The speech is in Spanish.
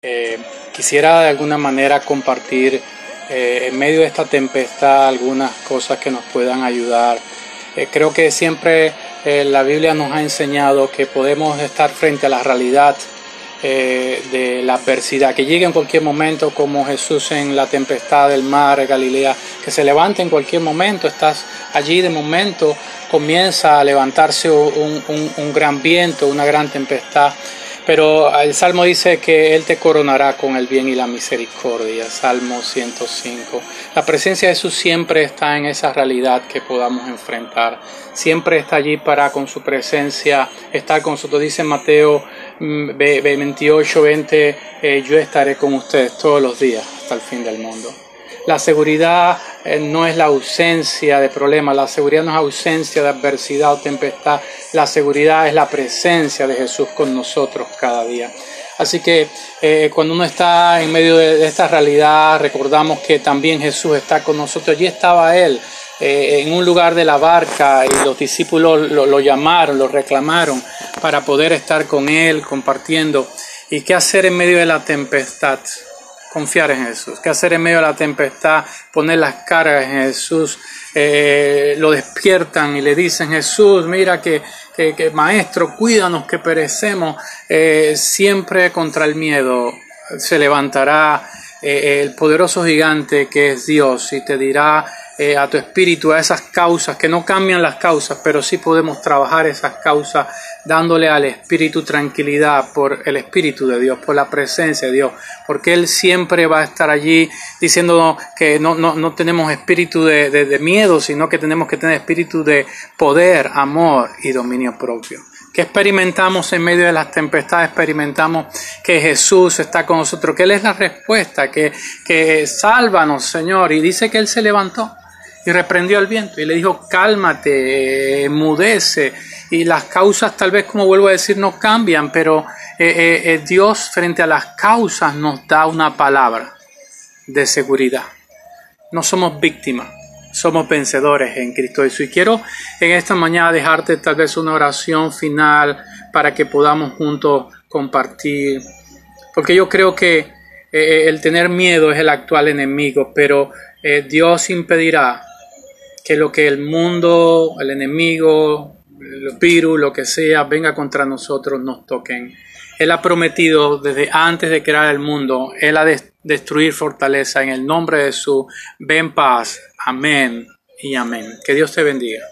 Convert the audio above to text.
Eh, quisiera de alguna manera compartir eh, en medio de esta tempestad algunas cosas que nos puedan ayudar. Eh, creo que siempre la Biblia nos ha enseñado que podemos estar frente a la realidad de la adversidad, que llegue en cualquier momento como Jesús en la tempestad del mar de Galilea, que se levante en cualquier momento, estás allí de momento, comienza a levantarse un, un gran viento, una gran tempestad pero el Salmo dice que Él te coronará con el bien y la misericordia. Salmo 105. La presencia de Jesús siempre está en esa realidad que podamos enfrentar. Siempre está allí para con su presencia estar con nosotros. Dice Mateo 28, mm, 20, eh, yo estaré con ustedes todos los días hasta el fin del mundo. La seguridad no es la ausencia de problemas, la seguridad no es ausencia de adversidad o tempestad, la seguridad es la presencia de Jesús con nosotros cada día. Así que eh, cuando uno está en medio de, esta realidad, recordamos que también Jesús está con nosotros. Allí estaba Él eh, en un lugar de la barca y los discípulos lo llamaron, lo reclamaron para poder estar con Él compartiendo. ¿Y qué hacer en medio de la tempestad? Confiar en Jesús. ¿Qué hacer en medio de la tempestad? Poner las cargas en Jesús. Eh, lo despiertan y le dicen, Jesús, mira que, que, maestro, cuídanos que perecemos. Eh, siempre contra el miedo se levantará eh, el poderoso gigante que es Dios y te dirá eh, a tu espíritu, a esas causas, que no cambian las causas, pero sí podemos trabajar esas causas dándole al espíritu tranquilidad por el espíritu de Dios, por la presencia de Dios, porque Él siempre va a estar allí diciendo que no, no, no tenemos espíritu de, de miedo, sino que tenemos que tener espíritu de poder, amor y dominio propio que experimentamos en medio de las tempestades, experimentamos que Jesús está con nosotros, que Él es la respuesta, que, que sálvanos, Señor. Y dice que Él se levantó y reprendió al viento y le dijo, cálmate, mudece. Y las causas tal vez, como vuelvo a decir, no cambian, pero eh, eh, eh, Dios frente a las causas nos da una palabra de seguridad. No somos víctimas, somos vencedores en Cristo Jesús. Y quiero en esta mañana dejarte tal vez una oración final para que podamos juntos compartir. Porque yo creo que el tener miedo es el actual enemigo, pero Dios impedirá que lo que el mundo, el enemigo, el virus, lo que sea, venga contra nosotros, nos toquen. Él ha prometido desde antes de crear el mundo, Él ha de destruir fortaleza en el nombre de su ven paz. Amén y amén. Que Dios te bendiga.